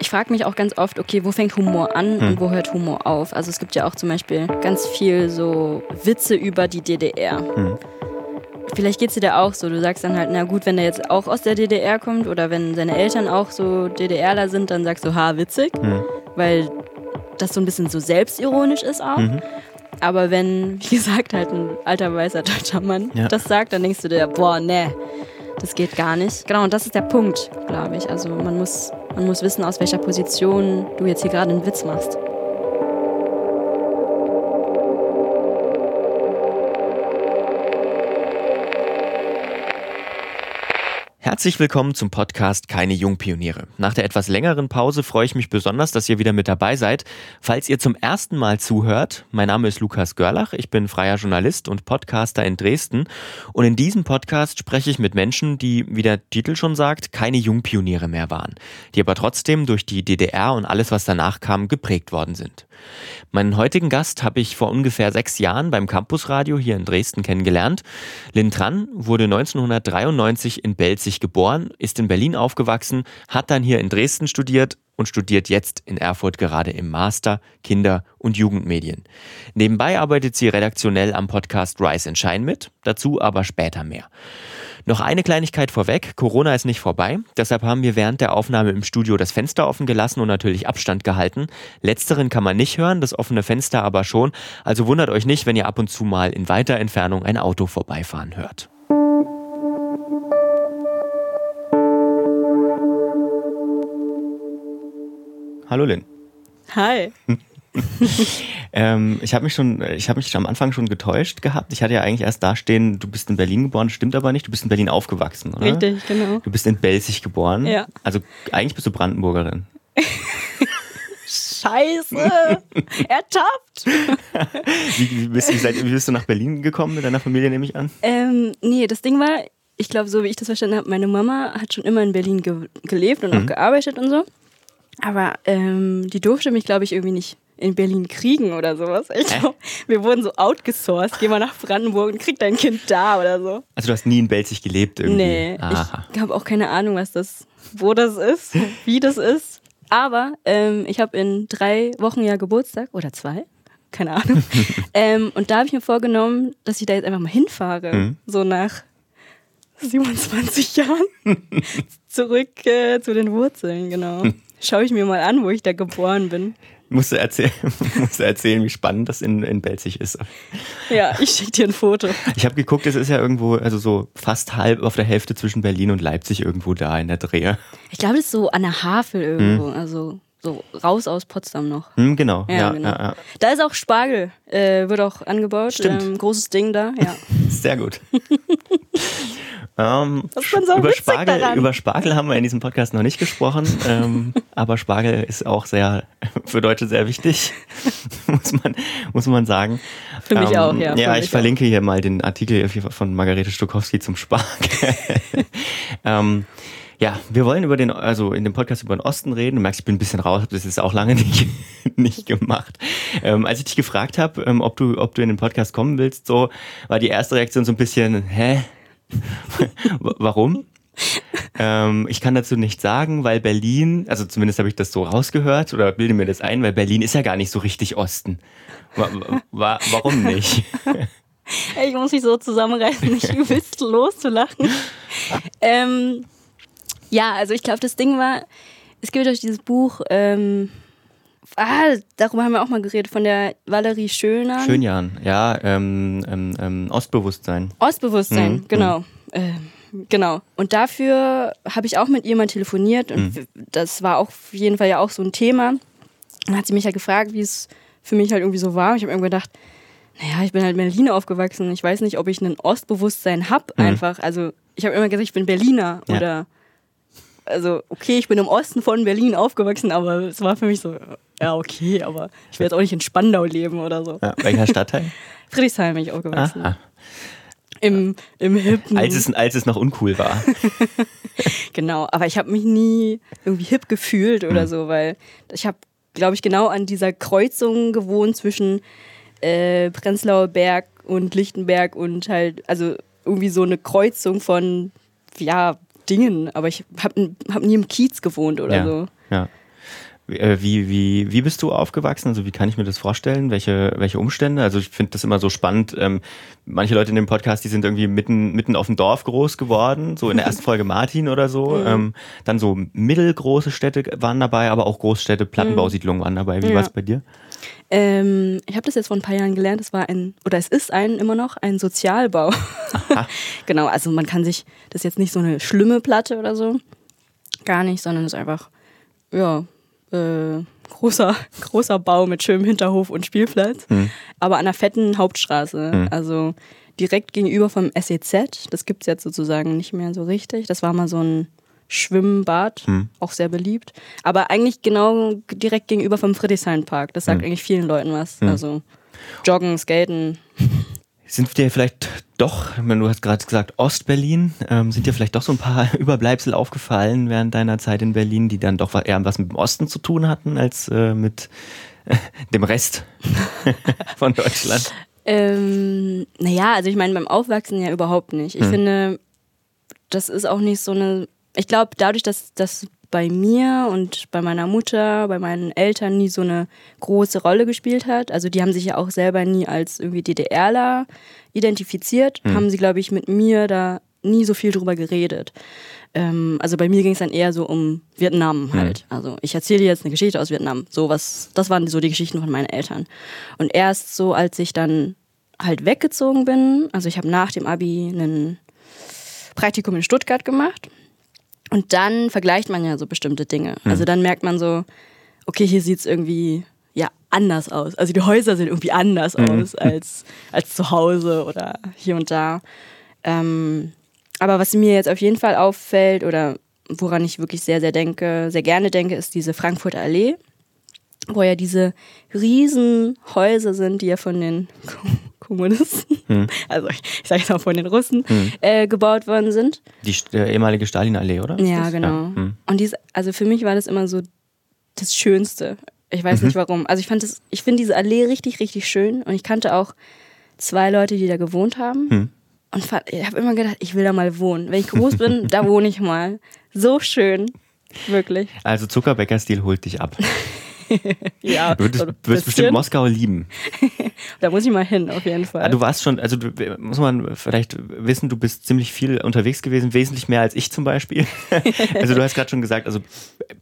ich frage mich auch ganz oft, okay, wo fängt Humor an hm. und wo hört Humor auf? Also es gibt ja auch zum Beispiel ganz viel so Witze über die DDR. Hm. Vielleicht geht es dir da auch so. Du sagst dann halt, na gut, wenn er jetzt auch aus der DDR kommt oder wenn seine Eltern auch so DDRler sind, dann sagst du, ha, witzig. Hm. Weil das so ein bisschen so selbstironisch ist auch. Mhm. Aber wenn, wie gesagt, halt ein alter weißer deutscher Mann ja. das sagt, dann denkst du dir, boah, ne, das geht gar nicht. Genau, und das ist der Punkt, glaube ich. Also man muss, man muss wissen, aus welcher Position du jetzt hier gerade einen Witz machst. Herzlich willkommen zum Podcast Keine Jungpioniere. Nach der etwas längeren Pause freue ich mich besonders, dass ihr wieder mit dabei seid. Falls ihr zum ersten Mal zuhört, mein Name ist Lukas Görlach, ich bin freier Journalist und Podcaster in Dresden und in diesem Podcast spreche ich mit Menschen, die, wie der Titel schon sagt, keine Jungpioniere mehr waren, die aber trotzdem durch die DDR und alles, was danach kam, geprägt worden sind. Meinen heutigen Gast habe ich vor ungefähr sechs Jahren beim Campusradio hier in Dresden kennengelernt. Lynn Tran wurde 1993 in Belzig geboren, ist in Berlin aufgewachsen, hat dann hier in Dresden studiert und studiert jetzt in Erfurt gerade im Master Kinder- und Jugendmedien. Nebenbei arbeitet sie redaktionell am Podcast Rise and Shine mit, dazu aber später mehr. Noch eine Kleinigkeit vorweg. Corona ist nicht vorbei. Deshalb haben wir während der Aufnahme im Studio das Fenster offen gelassen und natürlich Abstand gehalten. Letzteren kann man nicht hören, das offene Fenster aber schon. Also wundert euch nicht, wenn ihr ab und zu mal in weiter Entfernung ein Auto vorbeifahren hört. Hallo Lynn. Hi. ähm, ich habe mich schon, ich habe mich am Anfang schon getäuscht gehabt. Ich hatte ja eigentlich erst dastehen, du bist in Berlin geboren, stimmt aber nicht. Du bist in Berlin aufgewachsen, oder? Richtig, genau. Du bist in Belzig geboren. Ja. Also eigentlich bist du Brandenburgerin. Scheiße! Ertappt! wie, wie, bist, wie, seid, wie bist du nach Berlin gekommen mit deiner Familie, nehme ich an? Ähm, nee, das Ding war, ich glaube, so wie ich das verstanden habe, meine Mama hat schon immer in Berlin ge gelebt und mhm. auch gearbeitet und so. Aber ähm, die durfte mich, glaube ich, irgendwie nicht in Berlin kriegen oder sowas. Ich glaub, wir wurden so outgesourced. Geh mal nach Brandenburg und krieg dein Kind da oder so. Also du hast nie in Belzig gelebt irgendwie? Nee, Aha. ich habe auch keine Ahnung, was das, wo das ist, wie das ist. Aber ähm, ich habe in drei Wochen ja Geburtstag oder zwei, keine Ahnung. ähm, und da habe ich mir vorgenommen, dass ich da jetzt einfach mal hinfahre. Mhm. So nach 27 Jahren. Zurück äh, zu den Wurzeln, genau. Schaue ich mir mal an, wo ich da geboren bin. Musst du, erzählen, musst du erzählen, wie spannend das in, in Belzig ist. Ja, ich schicke dir ein Foto. Ich habe geguckt, es ist ja irgendwo, also so fast halb auf der Hälfte zwischen Berlin und Leipzig irgendwo da in der Drehe. Ich glaube, das ist so an der Havel irgendwo, hm. also so raus aus Potsdam noch. Hm, genau. Ja, ja, genau. Ja. Da ist auch Spargel, äh, wird auch angebaut. Stimmt. Ähm, großes Ding da, ja. Sehr gut. Ähm, so über, Spargel, über Spargel haben wir in diesem Podcast noch nicht gesprochen, ähm, aber Spargel ist auch sehr für Deutsche sehr wichtig, muss man, muss man sagen. Für mich ähm, auch, ja. Ja, ich verlinke auch. hier mal den Artikel von Margarete Stokowski zum Spargel. Ja, wir wollen über den, also in dem Podcast über den Osten reden. Du merkst, ich bin ein bisschen raus, habe das jetzt auch lange nicht, nicht gemacht. Ähm, als ich dich gefragt habe, ähm, ob du, ob du in den Podcast kommen willst, so war die erste Reaktion so ein bisschen, hä? Warum? ähm, ich kann dazu nicht sagen, weil Berlin, also zumindest habe ich das so rausgehört oder bilde mir das ein, weil Berlin ist ja gar nicht so richtig Osten. Wa wa warum nicht? ich muss mich so zusammenreißen, nicht übelst loszulachen. Ähm, ja, also ich glaube, das Ding war, es gibt euch dieses Buch, ähm, ah, darüber haben wir auch mal geredet, von der Valerie Schönern. Schönjan, ja, ähm, ähm, ähm Ostbewusstsein. Ostbewusstsein, mhm. genau. Mhm. Äh, genau. Und dafür habe ich auch mit ihr mal telefoniert und mhm. das war auch auf jeden Fall ja auch so ein Thema. Dann hat sie mich ja gefragt, wie es für mich halt irgendwie so war. Ich habe irgendwie gedacht, naja, ich bin halt in Berlin aufgewachsen. Ich weiß nicht, ob ich ein Ostbewusstsein habe mhm. einfach. Also ich habe immer gesagt, ich bin Berliner ja. oder also okay, ich bin im Osten von Berlin aufgewachsen, aber es war für mich so, ja okay, aber ich will jetzt auch nicht in Spandau leben oder so. Ja, welcher Stadtteil? Friedrichshain bin ich aufgewachsen. Aha. Im, im hippen. Als es, als es noch uncool war. genau, aber ich habe mich nie irgendwie hip gefühlt oder mhm. so, weil ich habe, glaube ich, genau an dieser Kreuzung gewohnt zwischen äh, Prenzlauer Berg und Lichtenberg und halt, also irgendwie so eine Kreuzung von, ja, Dingen, aber ich habe hab nie im Kiez gewohnt oder ja, so. Ja. Äh, wie, wie, wie bist du aufgewachsen? Also wie kann ich mir das vorstellen? Welche, welche Umstände? Also ich finde das immer so spannend. Ähm, manche Leute in dem Podcast, die sind irgendwie mitten, mitten auf dem Dorf groß geworden, so in der ersten Folge Martin oder so. Mhm. Ähm, dann so mittelgroße Städte waren dabei, aber auch Großstädte, Plattenbausiedlungen waren dabei. Wie ja. war es bei dir? Ähm, ich habe das jetzt vor ein paar Jahren gelernt. Es war ein, oder es ist ein immer noch ein Sozialbau. genau, also man kann sich, das ist jetzt nicht so eine schlimme Platte oder so. Gar nicht, sondern es ist einfach, ja, äh, großer, großer Bau mit schönem Hinterhof und Spielplatz. Mhm. Aber an einer fetten Hauptstraße. Mhm. Also direkt gegenüber vom SEZ. Das gibt es jetzt sozusagen nicht mehr so richtig. Das war mal so ein Schwimmbad, hm. auch sehr beliebt. Aber eigentlich genau direkt gegenüber vom Friedrichshain-Park. Das sagt hm. eigentlich vielen Leuten was. Hm. Also Joggen, Skaten. Sind dir vielleicht doch, du hast gerade gesagt Ostberlin, ähm, sind dir vielleicht doch so ein paar Überbleibsel aufgefallen während deiner Zeit in Berlin, die dann doch eher was mit dem Osten zu tun hatten als äh, mit dem Rest von Deutschland? Ähm, naja, also ich meine beim Aufwachsen ja überhaupt nicht. Ich hm. finde, das ist auch nicht so eine ich glaube, dadurch, dass das bei mir und bei meiner Mutter, bei meinen Eltern nie so eine große Rolle gespielt hat. Also die haben sich ja auch selber nie als irgendwie DDRler identifiziert, mhm. haben sie, glaube ich, mit mir da nie so viel drüber geredet. Ähm, also bei mir ging es dann eher so um Vietnam mhm. halt. Mhm. Also ich erzähle jetzt eine Geschichte aus Vietnam. So was, das waren so die Geschichten von meinen Eltern. Und erst so, als ich dann halt weggezogen bin, also ich habe nach dem Abi ein Praktikum in Stuttgart gemacht und dann vergleicht man ja so bestimmte Dinge. Mhm. Also dann merkt man so, okay, hier sieht es irgendwie ja anders aus. Also die Häuser sehen irgendwie anders mhm. aus als, als zu Hause oder hier und da. Ähm, aber was mir jetzt auf jeden Fall auffällt oder woran ich wirklich sehr, sehr denke, sehr gerne denke, ist diese Frankfurter Allee, wo ja diese riesen Häuser sind, die ja von den Kommunisten, hm. also ich, ich sage jetzt mal von den Russen, hm. äh, gebaut worden sind. Die äh, ehemalige Stalinallee, oder? Ja, genau. Ja. Hm. Und dies, also für mich war das immer so das Schönste. Ich weiß mhm. nicht warum. Also ich fand das, ich finde diese Allee richtig, richtig schön und ich kannte auch zwei Leute, die da gewohnt haben. Hm. Und ich habe immer gedacht, ich will da mal wohnen. Wenn ich groß bin, da wohne ich mal. So schön. Wirklich. Also Zuckerbäcker-Stil holt dich ab. ja. Du würdest, wirst bestimmt Moskau lieben. da muss ich mal hin, auf jeden Fall. Ah, du warst schon, also du, muss man vielleicht wissen, du bist ziemlich viel unterwegs gewesen, wesentlich mehr als ich zum Beispiel. also du hast gerade schon gesagt, also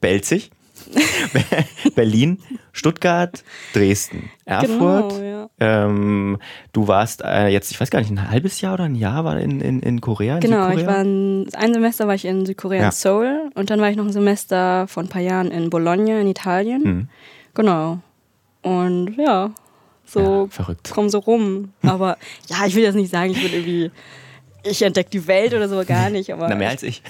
Belzig. Berlin, Stuttgart, Dresden, Erfurt. Genau, ja. ähm, du warst äh, jetzt, ich weiß gar nicht, ein halbes Jahr oder ein Jahr war in, in, in Korea? In genau, Südkorea? ich war ein, ein, Semester war ich in Südkorea ja. in Seoul und dann war ich noch ein Semester vor ein paar Jahren in Bologna in Italien. Mhm. Genau. Und ja, so ja, verrückt. komm so rum. Aber ja, ich will jetzt nicht sagen, ich will irgendwie ich entdecke die Welt oder so gar nicht. Aber Na, mehr als ich.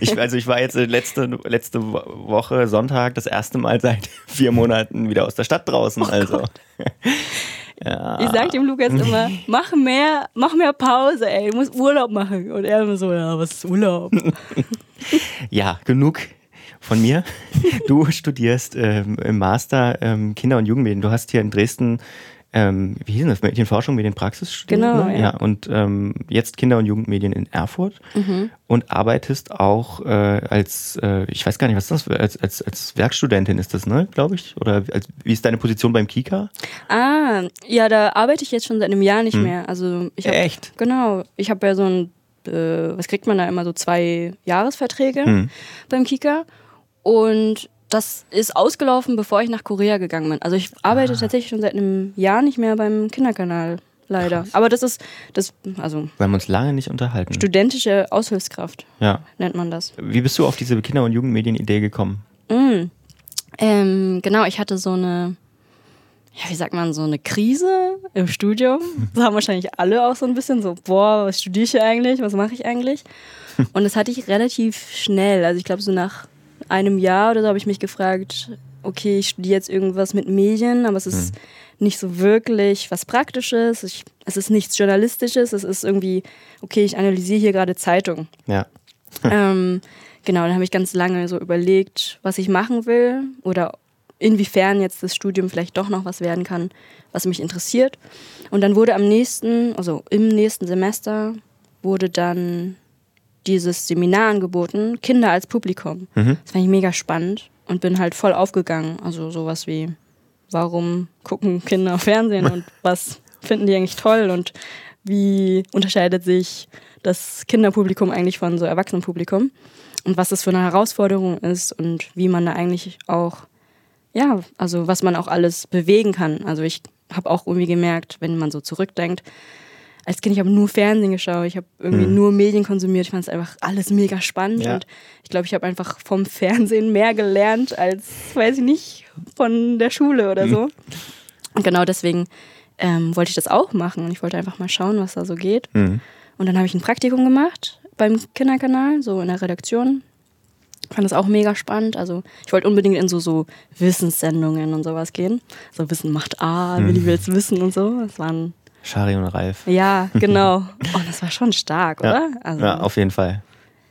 ich. Also ich war jetzt letzte, letzte Woche, Sonntag, das erste Mal seit vier Monaten wieder aus der Stadt draußen. Oh also. Ja. Ich sag dem Lukas immer, mach mehr, mach mehr Pause, ey, du musst Urlaub machen. Und er immer so, ja, was ist Urlaub? ja, genug von mir. Du studierst ähm, im Master ähm, Kinder- und Jugendmedien. Du hast hier in Dresden ähm, wie hieß das, Medienforschung, Medienpraxis studiert. Genau, ne? ja. ja. Und ähm, jetzt Kinder- und Jugendmedien in Erfurt mhm. und arbeitest auch äh, als, äh, ich weiß gar nicht, was das, als, als, als Werkstudentin ist das, ne, glaube ich? Oder als, wie ist deine Position beim Kika? Ah, ja, da arbeite ich jetzt schon seit einem Jahr nicht hm. mehr. Also ich hab, Echt? Genau. Ich habe ja so ein, äh, was kriegt man da immer, so zwei Jahresverträge hm. beim Kika. Und das ist ausgelaufen, bevor ich nach Korea gegangen bin. Also ich arbeite ah. tatsächlich schon seit einem Jahr nicht mehr beim Kinderkanal, leider. Krass. Aber das ist, das, also. Wir haben uns lange nicht unterhalten. Studentische Aushilfskraft. Ja. Nennt man das. Wie bist du auf diese Kinder- und Jugendmedien-Idee gekommen? Mm. Ähm, genau, ich hatte so eine, ja, wie sagt man, so eine Krise im Studium. Das haben wahrscheinlich alle auch so ein bisschen so, boah, was studiere ich hier eigentlich? Was mache ich eigentlich? Und das hatte ich relativ schnell. Also ich glaube, so nach einem Jahr oder so habe ich mich gefragt, okay, ich studiere jetzt irgendwas mit Medien, aber es ist hm. nicht so wirklich was Praktisches. Ich, es ist nichts Journalistisches. Es ist irgendwie, okay, ich analysiere hier gerade Zeitung. Ja. ähm, genau, dann habe ich ganz lange so überlegt, was ich machen will oder inwiefern jetzt das Studium vielleicht doch noch was werden kann, was mich interessiert. Und dann wurde am nächsten, also im nächsten Semester, wurde dann dieses Seminar angeboten, Kinder als Publikum. Mhm. Das fand ich mega spannend. und bin halt voll aufgegangen. Also sowas wie, warum gucken Kinder Fernsehen und was finden die eigentlich toll und wie unterscheidet sich das Kinderpublikum eigentlich von so Erwachsenenpublikum und was das für eine Herausforderung ist und wie man da eigentlich auch, ja, also was man auch alles bewegen kann. Also ich habe auch irgendwie gemerkt, wenn man so zurückdenkt, als Kind, ich habe nur Fernsehen geschaut, ich habe irgendwie mhm. nur Medien konsumiert, ich fand es einfach alles mega spannend ja. und ich glaube, ich habe einfach vom Fernsehen mehr gelernt als, weiß ich nicht, von der Schule oder so. Mhm. Und genau deswegen ähm, wollte ich das auch machen und ich wollte einfach mal schauen, was da so geht. Mhm. Und dann habe ich ein Praktikum gemacht beim Kinderkanal, so in der Redaktion. Fand das auch mega spannend. Also ich wollte unbedingt in so, so Wissenssendungen und sowas gehen. So Wissen macht A, mhm. Willi will's wissen und so. Das waren Shari und Ralf. Ja, genau. Oh, das war schon stark, oder? Ja, also, ja auf jeden Fall.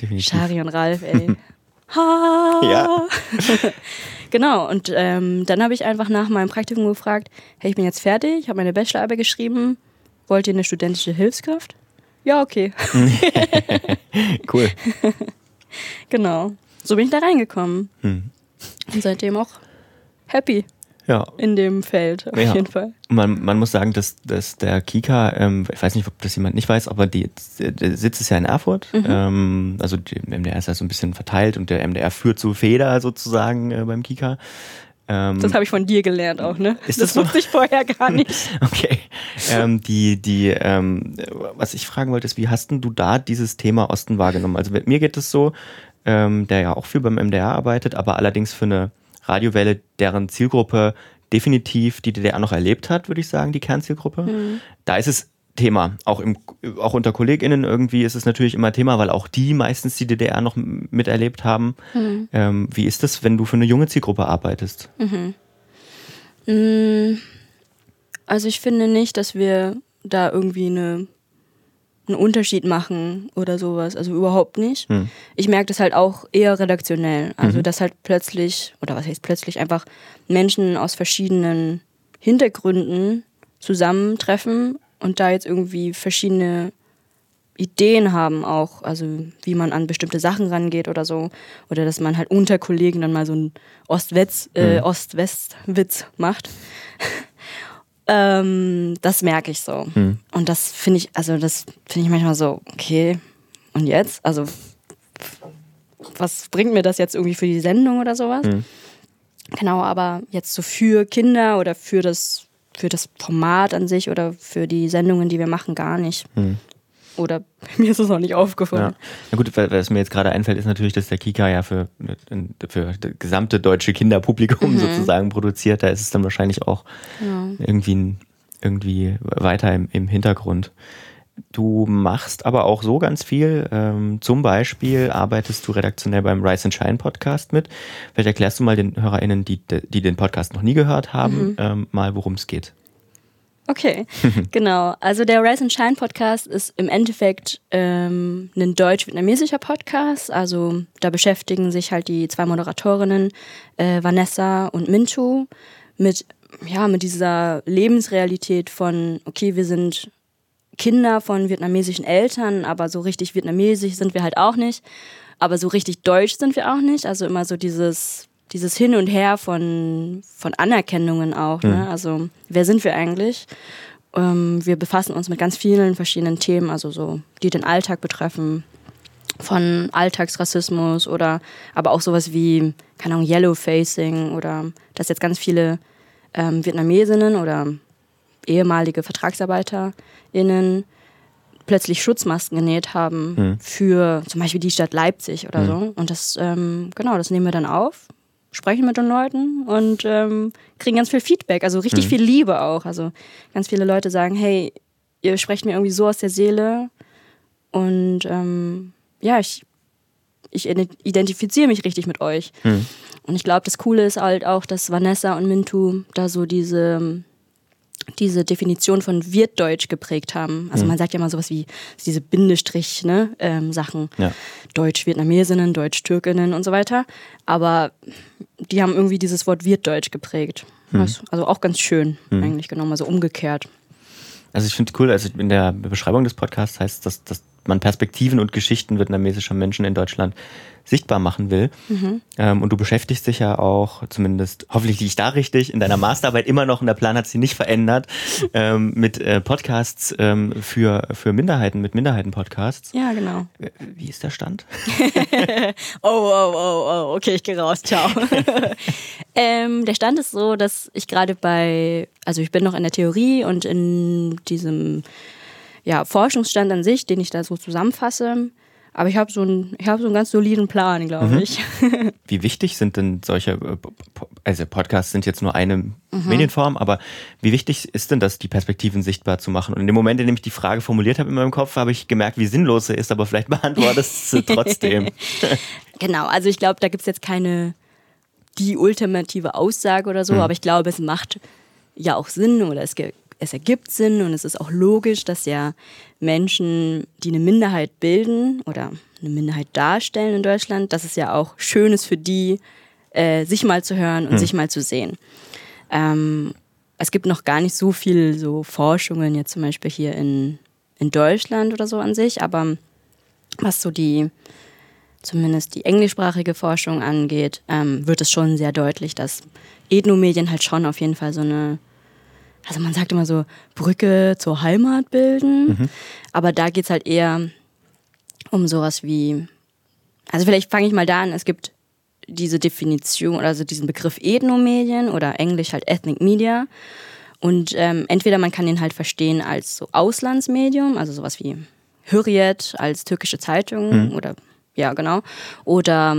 Definitiv. Shari und Ralf, ey. ha! Ja. genau, und ähm, dann habe ich einfach nach meinem Praktikum gefragt, hey, ich bin jetzt fertig, ich habe meine Bachelorarbeit geschrieben, wollt ihr eine studentische Hilfskraft? Ja, okay. cool. genau. So bin ich da reingekommen. Hm. Und seitdem auch happy ja. in dem Feld, auf ja. jeden Fall. Man, man muss sagen, dass, dass der Kika, ähm, ich weiß nicht, ob das jemand nicht weiß, aber die, der Sitz ist ja in Erfurt. Mhm. Ähm, also der MDR ist ja so ein bisschen verteilt und der MDR führt so Feder sozusagen äh, beim Kika. Ähm, das habe ich von dir gelernt auch, ne? Ist das, das wusste ich vorher gar nicht. okay. Ähm, die, die, ähm, was ich fragen wollte, ist, wie hast denn du da dieses Thema Osten wahrgenommen? Also mir geht es so, ähm, der ja auch viel beim MDR arbeitet, aber allerdings für eine Radiowelle, deren Zielgruppe definitiv die DDR noch erlebt hat, würde ich sagen, die Kernzielgruppe. Mhm. Da ist es Thema. Auch, im, auch unter KollegInnen irgendwie ist es natürlich immer Thema, weil auch die meistens die DDR noch miterlebt haben. Mhm. Ähm, wie ist das, wenn du für eine junge Zielgruppe arbeitest? Mhm. Mm, also ich finde nicht, dass wir da irgendwie eine einen Unterschied machen oder sowas. Also überhaupt nicht. Hm. Ich merke das halt auch eher redaktionell. Also, mhm. dass halt plötzlich, oder was heißt plötzlich, einfach Menschen aus verschiedenen Hintergründen zusammentreffen und da jetzt irgendwie verschiedene Ideen haben auch, also wie man an bestimmte Sachen rangeht oder so. Oder dass man halt unter Kollegen dann mal so einen Ost-West-Witz äh, mhm. Ost macht. Ähm, das merke ich so. Mhm. Und das finde ich, also das finde ich manchmal so, okay, und jetzt? Also, was bringt mir das jetzt irgendwie für die Sendung oder sowas? Mhm. Genau, aber jetzt so für Kinder oder für das, für das Format an sich oder für die Sendungen, die wir machen, gar nicht. Mhm. Oder mir ist es noch nicht aufgefallen. Ja. Na gut, was mir jetzt gerade einfällt, ist natürlich, dass der Kika ja für, für das gesamte deutsche Kinderpublikum mhm. sozusagen produziert. Da ist es dann wahrscheinlich auch ja. irgendwie, irgendwie weiter im, im, Hintergrund. Du machst aber auch so ganz viel. Ähm, zum Beispiel arbeitest du redaktionell beim Rise and Shine Podcast mit. Vielleicht erklärst du mal den HörerInnen, die, die den Podcast noch nie gehört haben, mhm. ähm, mal, worum es geht. Okay, genau. Also der Rise and Shine Podcast ist im Endeffekt ähm, ein deutsch-vietnamesischer Podcast. Also da beschäftigen sich halt die zwei Moderatorinnen, äh, Vanessa und Minchu, mit, ja, mit dieser Lebensrealität von, okay, wir sind Kinder von vietnamesischen Eltern, aber so richtig vietnamesisch sind wir halt auch nicht. Aber so richtig deutsch sind wir auch nicht. Also immer so dieses dieses Hin und Her von, von Anerkennungen auch. Ne? Mhm. Also, wer sind wir eigentlich? Ähm, wir befassen uns mit ganz vielen verschiedenen Themen, also so, die den Alltag betreffen. Von Alltagsrassismus oder aber auch sowas wie, keine Ahnung, Yellowfacing oder dass jetzt ganz viele ähm, Vietnamesinnen oder ehemalige VertragsarbeiterInnen plötzlich Schutzmasken genäht haben mhm. für zum Beispiel die Stadt Leipzig oder mhm. so. Und das, ähm, genau, das nehmen wir dann auf sprechen mit den Leuten und ähm, kriegen ganz viel Feedback, also richtig mhm. viel Liebe auch. Also ganz viele Leute sagen, hey, ihr sprecht mir irgendwie so aus der Seele und ähm, ja, ich, ich identifiziere mich richtig mit euch. Mhm. Und ich glaube, das Coole ist halt auch, dass Vanessa und Mintu da so diese diese Definition von Wirtdeutsch geprägt haben. Also mhm. man sagt ja mal sowas wie diese Bindestrich-Sachen, ne, ähm, ja. Deutsch-Vietnamesinnen, Deutsch-Türkinnen und so weiter. Aber die haben irgendwie dieses Wort Wirtdeutsch geprägt. Mhm. Also auch ganz schön mhm. eigentlich genommen, also umgekehrt. Also ich finde es cool, also in der Beschreibung des Podcasts heißt das, das man Perspektiven und Geschichten vietnamesischer Menschen in Deutschland sichtbar machen will. Mhm. Ähm, und du beschäftigst dich ja auch, zumindest hoffentlich liege ich da richtig, in deiner Masterarbeit immer noch, und der Plan hat sich nicht verändert, ähm, mit äh, Podcasts ähm, für, für Minderheiten, mit Minderheiten-Podcasts. Ja, genau. Äh, wie ist der Stand? oh, oh, oh, oh, okay, ich gehe raus, ciao. ähm, der Stand ist so, dass ich gerade bei, also ich bin noch in der Theorie und in diesem ja, Forschungsstand an sich, den ich da so zusammenfasse, aber ich habe so, ein, hab so einen ganz soliden Plan, glaube mhm. ich. wie wichtig sind denn solche, äh, also Podcasts sind jetzt nur eine mhm. Medienform, aber wie wichtig ist denn das, die Perspektiven sichtbar zu machen? Und in dem Moment, in dem ich die Frage formuliert habe in meinem Kopf, habe ich gemerkt, wie sinnlos sie ist, aber vielleicht beantwortest du trotzdem. genau, also ich glaube, da gibt es jetzt keine die ultimative Aussage oder so, mhm. aber ich glaube, es macht ja auch Sinn oder es es ergibt Sinn und es ist auch logisch, dass ja Menschen, die eine Minderheit bilden oder eine Minderheit darstellen in Deutschland, dass es ja auch schön ist für die, äh, sich mal zu hören und hm. sich mal zu sehen. Ähm, es gibt noch gar nicht so viel so Forschungen jetzt zum Beispiel hier in, in Deutschland oder so an sich, aber was so die zumindest die englischsprachige Forschung angeht, ähm, wird es schon sehr deutlich, dass Ethnomedien halt schon auf jeden Fall so eine also man sagt immer so, Brücke zur Heimat bilden. Mhm. Aber da geht es halt eher um sowas wie, also vielleicht fange ich mal da an, es gibt diese Definition, also diesen Begriff Ethnomedien oder englisch halt Ethnic Media. Und ähm, entweder man kann den halt verstehen als so Auslandsmedium, also sowas wie Hürriyet als türkische Zeitung mhm. oder ja, genau. Oder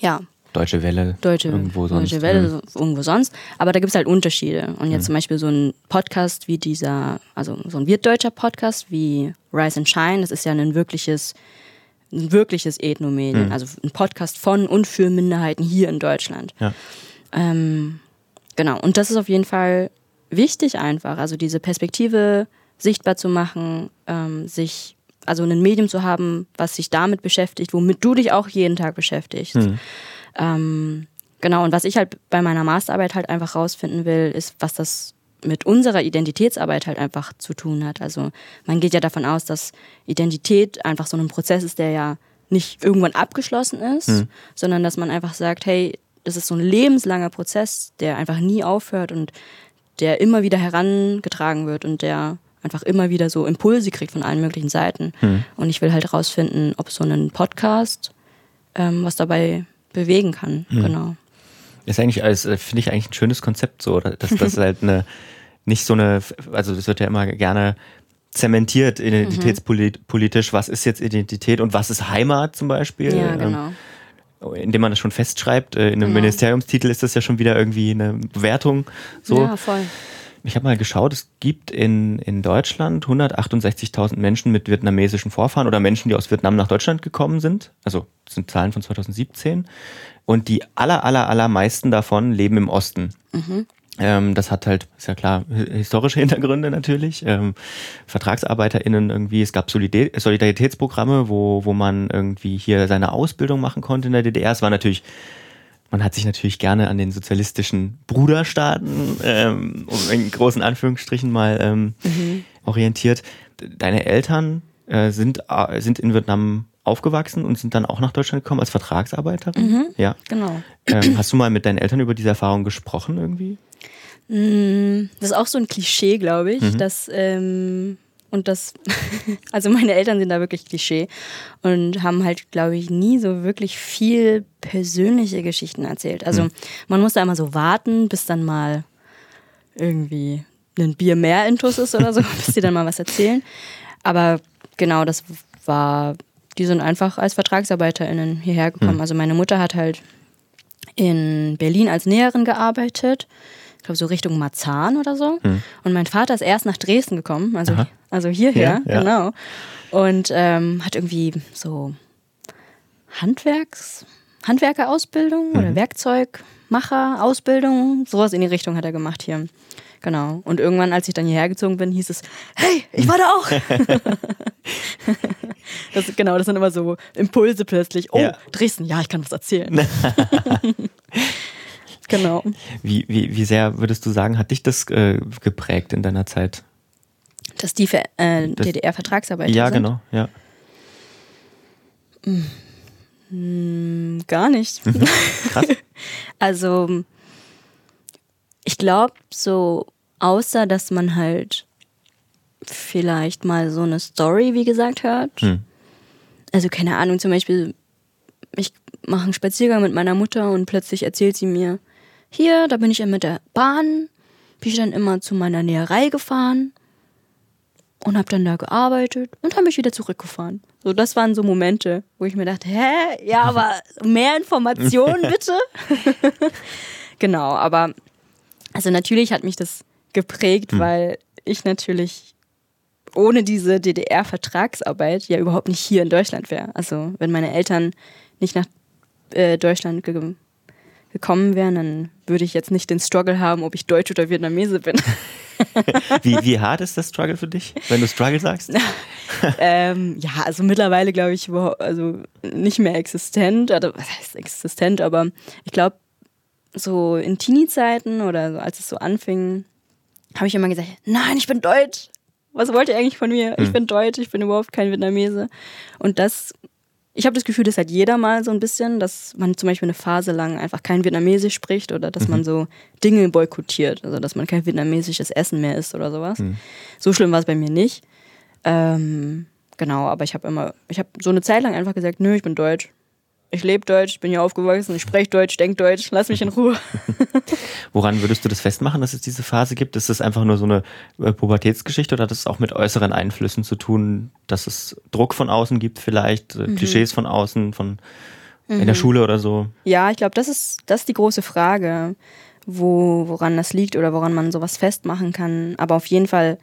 ja, Deutsche Welle. Deutsche, irgendwo sonst. Deutsche Welle, mhm. irgendwo sonst. Aber da gibt es halt Unterschiede. Und jetzt mhm. zum Beispiel so ein Podcast wie dieser, also so ein wirtdeutscher Podcast wie Rise and Shine, das ist ja ein wirkliches, ein wirkliches Ethnomedien. Mhm. Also ein Podcast von und für Minderheiten hier in Deutschland. Ja. Ähm, genau. Und das ist auf jeden Fall wichtig einfach. Also diese Perspektive sichtbar zu machen, ähm, sich also ein Medium zu haben, was sich damit beschäftigt, womit du dich auch jeden Tag beschäftigst. Mhm. Ähm, genau, und was ich halt bei meiner Masterarbeit halt einfach rausfinden will, ist, was das mit unserer Identitätsarbeit halt einfach zu tun hat. Also man geht ja davon aus, dass Identität einfach so ein Prozess ist, der ja nicht irgendwann abgeschlossen ist, mhm. sondern dass man einfach sagt, hey, das ist so ein lebenslanger Prozess, der einfach nie aufhört und der immer wieder herangetragen wird und der einfach immer wieder so Impulse kriegt von allen möglichen Seiten. Mhm. Und ich will halt rausfinden, ob so ein Podcast ähm, was dabei bewegen kann. Mhm. Genau. Ist eigentlich alles, äh, finde ich eigentlich ein schönes Konzept so, dass das halt eine, nicht so eine, also das wird ja immer gerne zementiert identitätspolitisch, was ist jetzt Identität und was ist Heimat zum Beispiel. Ja, ähm, genau. indem man das schon festschreibt, äh, in einem genau. Ministeriumstitel ist das ja schon wieder irgendwie eine Wertung. So. Ja, voll. Ich habe mal geschaut, es gibt in, in Deutschland 168.000 Menschen mit vietnamesischen Vorfahren oder Menschen, die aus Vietnam nach Deutschland gekommen sind. Also das sind Zahlen von 2017. Und die aller, aller, allermeisten davon leben im Osten. Mhm. Ähm, das hat halt, ist ja klar, historische Hintergründe natürlich. Ähm, VertragsarbeiterInnen irgendwie, es gab Solidaritätsprogramme, wo, wo man irgendwie hier seine Ausbildung machen konnte in der DDR. Es war natürlich man hat sich natürlich gerne an den sozialistischen Bruderstaaten, ähm, in großen Anführungsstrichen mal ähm, mhm. orientiert. Deine Eltern äh, sind, äh, sind in Vietnam aufgewachsen und sind dann auch nach Deutschland gekommen als Vertragsarbeiterin? Mhm, ja, genau. Ähm, hast du mal mit deinen Eltern über diese Erfahrung gesprochen irgendwie? Mm, das ist auch so ein Klischee, glaube ich, mhm. dass ähm, und das, also meine Eltern sind da wirklich Klischee und haben halt, glaube ich, nie so wirklich viel persönliche Geschichten erzählt. Also mhm. man muss da immer so warten, bis dann mal irgendwie ein Bier mehr intus ist oder so, bis die dann mal was erzählen. Aber genau, das war, die sind einfach als VertragsarbeiterInnen hierher gekommen. Mhm. Also meine Mutter hat halt in Berlin als Näherin gearbeitet glaube so Richtung Marzahn oder so. Hm. Und mein Vater ist erst nach Dresden gekommen, also, also hierher, ja, ja. genau. Und ähm, hat irgendwie so Handwerks, Handwerkerausbildung mhm. oder Werkzeugmacherausbildung, sowas in die Richtung hat er gemacht hier. Genau. Und irgendwann, als ich dann hierher gezogen bin, hieß es, hey, ich war da auch. das, genau, das sind immer so Impulse plötzlich. Oh, ja. Dresden, ja, ich kann was erzählen. Genau. Wie, wie, wie sehr würdest du sagen, hat dich das äh, geprägt in deiner Zeit? Dass die äh, DDR-Vertragsarbeiter Ja, sind? genau, ja. Hm, gar nicht. Mhm. Krass. Also, ich glaube, so, außer dass man halt vielleicht mal so eine Story, wie gesagt, hört. Hm. Also, keine Ahnung, zum Beispiel, ich mache einen Spaziergang mit meiner Mutter und plötzlich erzählt sie mir, hier, da bin ich ja mit der Bahn, bin ich dann immer zu meiner Näherei gefahren und habe dann da gearbeitet und habe mich wieder zurückgefahren. So, das waren so Momente, wo ich mir dachte, hä, ja, aber mehr Informationen bitte. genau, aber also natürlich hat mich das geprägt, weil ich natürlich ohne diese DDR-Vertragsarbeit ja überhaupt nicht hier in Deutschland wäre. Also wenn meine Eltern nicht nach äh, Deutschland ge gekommen wären, dann würde ich jetzt nicht den Struggle haben, ob ich Deutsch oder Vietnamese bin. Wie, wie hart ist das Struggle für dich, wenn du Struggle sagst? ähm, ja, also mittlerweile glaube ich also nicht mehr existent. Oder was heißt existent, aber ich glaube, so in Teenie-Zeiten oder so, als es so anfing, habe ich immer gesagt, nein, ich bin Deutsch. Was wollt ihr eigentlich von mir? Ich bin Deutsch, ich bin überhaupt kein Vietnamese. Und das, ich habe das Gefühl, das hat jeder mal so ein bisschen, dass man zum Beispiel eine Phase lang einfach kein Vietnamesisch spricht oder dass man so Dinge boykottiert. Also dass man kein vietnamesisches Essen mehr isst oder sowas. So schlimm war es bei mir nicht. Ähm, genau, aber ich habe immer, ich habe so eine Zeit lang einfach gesagt, nö, ich bin Deutsch. Ich lebe Deutsch, ich bin hier aufgewachsen, ich spreche Deutsch, denke Deutsch, lass mich in Ruhe. Woran würdest du das festmachen, dass es diese Phase gibt? Ist das einfach nur so eine äh, Pubertätsgeschichte oder hat es auch mit äußeren Einflüssen zu tun, dass es Druck von außen gibt vielleicht, Mhm. äh, Klischees von außen, von in der Schule oder so? Ja, ich glaube, das ist, das ist die große Frage, wo, woran das liegt oder woran man sowas festmachen kann. Aber auf jeden Fall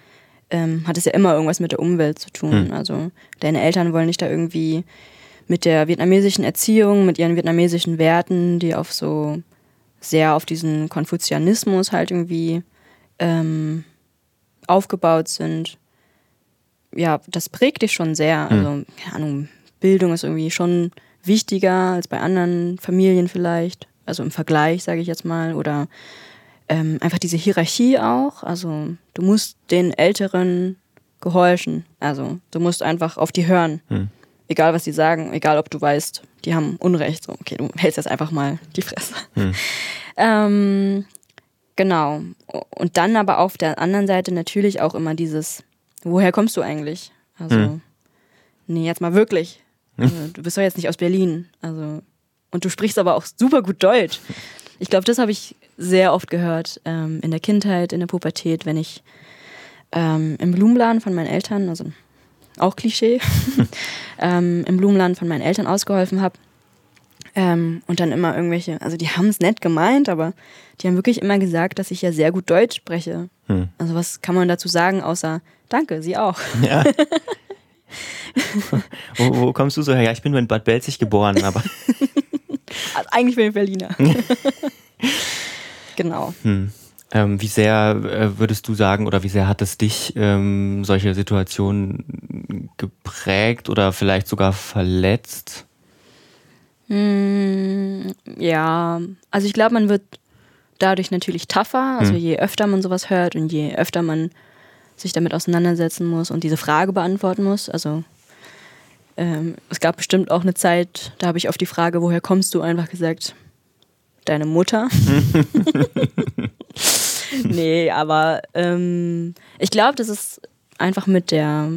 ähm, hat es ja immer irgendwas mit der Umwelt zu tun. Also deine Eltern wollen dich da irgendwie mit der vietnamesischen Erziehung, mit ihren vietnamesischen Werten, die auf so sehr auf diesen Konfuzianismus halt irgendwie ähm, aufgebaut sind. Ja, das prägt dich schon sehr. Also, keine Ahnung, Bildung ist irgendwie schon wichtiger als bei anderen Familien vielleicht. Also im Vergleich, sage ich jetzt mal. Oder ähm, einfach diese Hierarchie auch. Also du musst den Älteren gehorchen. Also du musst einfach auf die hören. Egal, was die sagen, egal, ob du weißt, die haben Unrecht. So, okay, du hältst jetzt einfach mal die Fresse. Ähm, genau. Und dann aber auf der anderen Seite natürlich auch immer dieses, woher kommst du eigentlich? Also, nee, jetzt mal wirklich. Also, du bist doch jetzt nicht aus Berlin. Also, und du sprichst aber auch super gut Deutsch. Ich glaube, das habe ich sehr oft gehört ähm, in der Kindheit, in der Pubertät, wenn ich ähm, im Blumenladen von meinen Eltern, also auch Klischee, ähm, im Blumenladen von meinen Eltern ausgeholfen habe. Ähm, und dann immer irgendwelche, also die haben es nett gemeint, aber die haben wirklich immer gesagt, dass ich ja sehr gut Deutsch spreche. Hm. Also was kann man dazu sagen, außer Danke, Sie auch. Ja. wo, wo kommst du so her? Ja, ich bin nur in Bad Belzig geboren, aber Also eigentlich bin ich Berliner. genau. Ähm, wie sehr äh, würdest du sagen oder wie sehr hat es dich ähm, solche Situationen geprägt oder vielleicht sogar verletzt? Mm, ja, also ich glaube, man wird dadurch natürlich tougher. Also Hm. je öfter man sowas hört und je öfter man sich damit auseinandersetzen muss und diese Frage beantworten muss. Also ähm, es gab bestimmt auch eine Zeit, da habe ich auf die Frage, woher kommst du, einfach gesagt, deine Mutter. nee, aber ähm, ich glaube, das ist einfach mit der,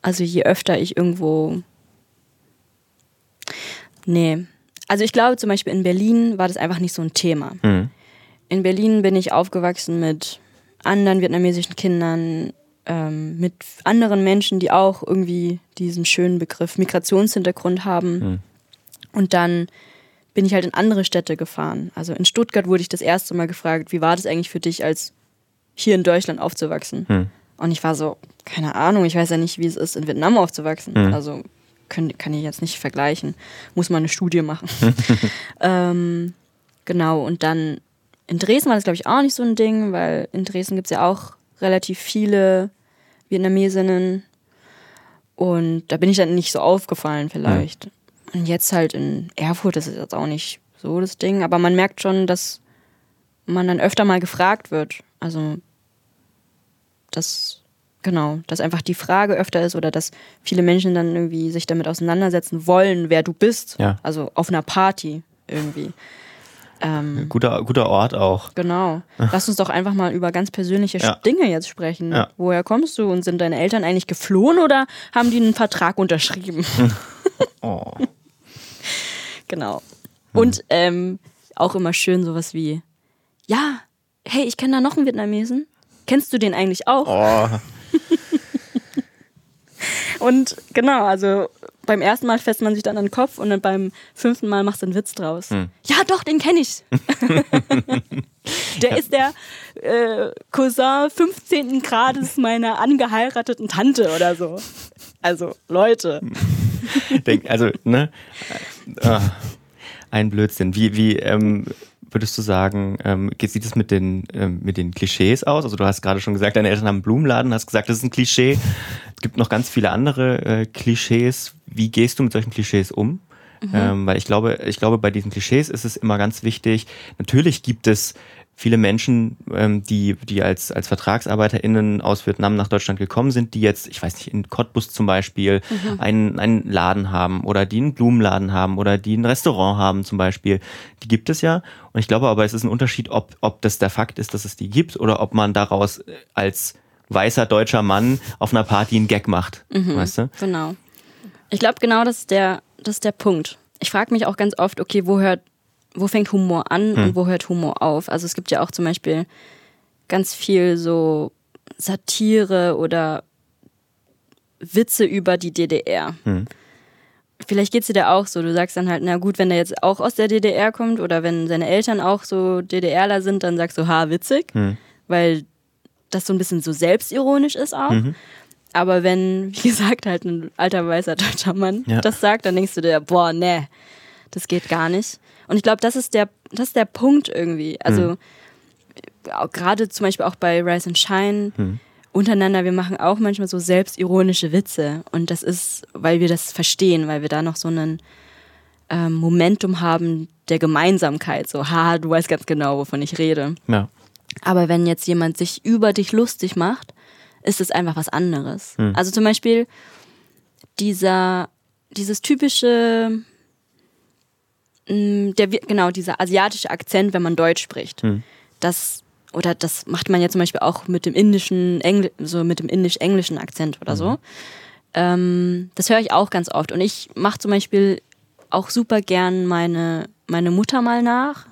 also je öfter ich irgendwo Nee. Also ich glaube zum Beispiel in Berlin war das einfach nicht so ein Thema. Hm. In Berlin bin ich aufgewachsen mit anderen vietnamesischen Kindern, ähm, mit anderen Menschen, die auch irgendwie diesen schönen Begriff Migrationshintergrund haben. Und dann bin ich halt in andere Städte gefahren. Also in Stuttgart wurde ich das erste Mal gefragt, wie war das eigentlich für dich, als hier in Deutschland aufzuwachsen? Hm. Und ich war so, keine Ahnung, ich weiß ja nicht, wie es ist, in Vietnam aufzuwachsen. Mhm. Also können, kann ich jetzt nicht vergleichen. Muss man eine Studie machen. ähm, genau, und dann in Dresden war das, glaube ich, auch nicht so ein Ding, weil in Dresden gibt es ja auch relativ viele Vietnamesinnen. Und da bin ich dann nicht so aufgefallen vielleicht. Und jetzt halt in Erfurt, das ist jetzt auch nicht so das Ding. Aber man merkt schon, dass man dann öfter mal gefragt wird. Also das Genau, dass einfach die Frage öfter ist oder dass viele Menschen dann irgendwie sich damit auseinandersetzen wollen, wer du bist. Ja. Also auf einer Party irgendwie. Ähm, Guter, guter Ort auch. genau. Lass uns doch einfach mal über ganz persönliche Ja. Dinge jetzt sprechen. Ja. Woher kommst du und sind deine Eltern eigentlich geflohen oder haben die einen Vertrag unterschrieben? Oh. Genau. Und ähm, auch immer schön sowas wie, ja, hey, ich kenne da noch einen Vietnamesen. Kennst du den eigentlich auch? Oh. Und genau, also beim ersten Mal fässt man sich dann an den Kopf und dann beim fünften Mal machst du einen Witz draus. Ja, doch, den kenne ich. der ist der äh, Cousin 15. Grades meiner angeheirateten Tante oder so. Also, Leute. Also, ne? Äh, ein Blödsinn. Wie, wie ähm, würdest du sagen, ähm, sieht es mit den, ähm, mit den Klischees aus? Also du hast gerade schon gesagt, deine Eltern haben einen Blumenladen, hast gesagt, das ist ein Klischee. Es gibt noch ganz viele andere äh, Klischees. Wie gehst du mit solchen Klischees um? Ähm, weil ich glaube, ich glaube, bei diesen Klischees ist es immer ganz wichtig. Natürlich gibt es viele Menschen, ähm, die, die als, als VertragsarbeiterInnen aus Vietnam nach Deutschland gekommen sind, die jetzt, ich weiß nicht, in Cottbus zum Beispiel einen, einen Laden haben oder die einen Blumenladen haben oder die ein Restaurant haben zum Beispiel. Die gibt es ja. Und ich glaube aber, es ist ein Unterschied, ob, ob das der Fakt ist, dass es die gibt oder ob man daraus äh, als weißer deutscher Mann auf einer Party einen Gag macht. Weißt du? Genau. Ich glaube, genau das ist der, das ist der Punkt. Ich frage mich auch ganz oft, okay, wo hört, wo fängt Humor an und wo hört Humor auf? Also es gibt ja auch zum Beispiel ganz viel so Satire oder Witze über die DDR. Vielleicht geht's dir da auch so. Du sagst dann halt, na gut, wenn der jetzt auch aus der DDR kommt oder wenn seine Eltern auch so DDRler sind, dann sagst du, ha, witzig, weil das so ein bisschen so selbstironisch ist auch. Aber wenn, wie gesagt, halt ein alter weißer deutscher Mann Ja. das sagt, dann denkst du dir, boah, nee, das geht gar nicht. Und ich glaube, das ist der, das ist der Punkt irgendwie. Also auch gerade zum Beispiel auch bei Rise and Shine untereinander, wir machen auch manchmal so selbstironische Witze. Und das ist, weil wir das verstehen, weil wir da noch so einen ähm, Momentum haben der Gemeinsamkeit. So, haha, du weißt ganz genau, wovon ich rede. Ja. Aber wenn jetzt jemand sich über dich lustig macht, ist es einfach was anderes. Also zum Beispiel dieser, dieses typische, der, wir- genau, dieser asiatische Akzent, wenn man Deutsch spricht. Das, oder das macht man ja zum Beispiel auch mit dem indischen, Engl so mit dem indisch-englischen Akzent oder so. Ähm, das höre ich auch ganz oft. Und ich mache zum Beispiel auch super gern meine, meine Mutter mal nach.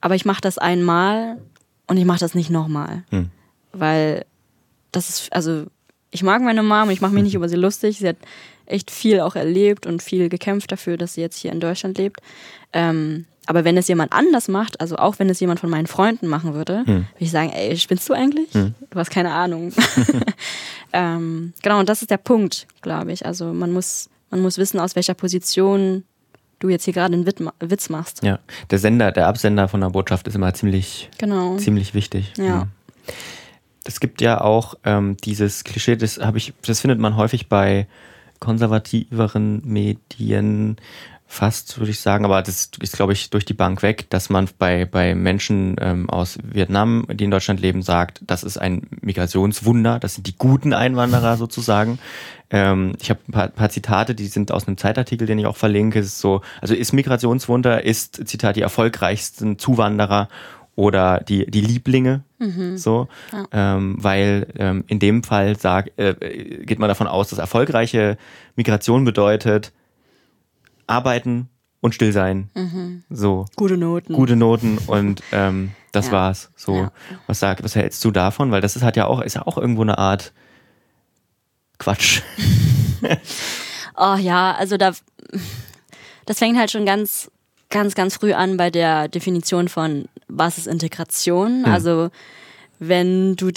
Aber ich mache das einmal und ich mache das nicht nochmal. Weil das ist, also ich mag meine Mom und ich mache mich nicht über sie lustig. Sie hat echt viel auch erlebt und viel gekämpft dafür, dass sie jetzt hier in Deutschland lebt. Ähm, aber wenn es jemand anders macht, also auch wenn es jemand von meinen Freunden machen würde, würde ich sagen, ey, spinnst du eigentlich? Du hast keine Ahnung. ähm, genau, und das ist der Punkt, glaube ich. Also man muss, man muss wissen, aus welcher Position du jetzt hier gerade einen Wit- Witz machst. Ja. Der Sender, der Absender von der Botschaft ist immer ziemlich, Genau. ziemlich wichtig. Ja. Es gibt ja auch ähm, dieses Klischee, das habe ich, das findet man häufig bei konservativeren Medien fast, würde ich sagen, aber das ist, glaube ich, durch die Bank weg, dass man bei, bei Menschen ähm, aus Vietnam, die in Deutschland leben, sagt, das ist ein Migrationswunder, das sind die guten Einwanderer sozusagen. Ähm, ich habe ein paar, paar Zitate, die sind aus einem Zeitartikel, den ich auch verlinke. Es ist so, also ist Migrationswunder, ist, Zitat, die erfolgreichsten Zuwanderer oder die, die Lieblinge, so, ähm, weil ähm, in dem Fall sag, äh, geht man davon aus, dass erfolgreiche Migration bedeutet arbeiten und still sein, so Gute Noten. gute Noten und ähm, das Ja. war's. So, Ja. was sag, was hältst du davon? Weil das ist halt ja auch, ist ja auch irgendwo eine Art Quatsch. Oh ja, also da, das fängt halt schon ganz, ganz, ganz früh an bei der Definition von was ist Integration. Also wenn du,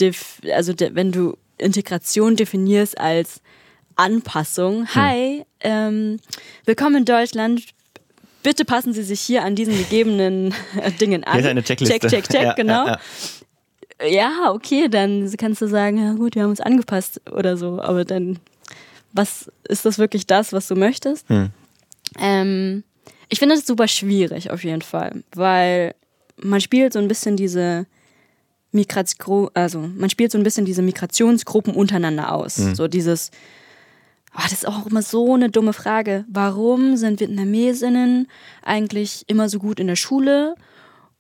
also wenn du Integration definierst als Anpassung, hi, ähm, willkommen in Deutschland. Bitte passen Sie sich hier an diesen gegebenen Dingen an. Hier ist eine Checkliste. Check, check, check, Ja, genau. ja, ja. Ja, okay, dann kannst du sagen, ja gut, wir haben uns angepasst oder so, aber dann, was ist das wirklich das, was du möchtest? Hm. Ähm, ich finde das super schwierig auf jeden Fall, weil man spielt so ein bisschen diese, Migration, also man spielt so ein bisschen diese Migrationsgruppen untereinander aus. Mhm. So dieses, oh, das ist auch immer so eine dumme Frage. Warum sind Vietnamesinnen eigentlich immer so gut in der Schule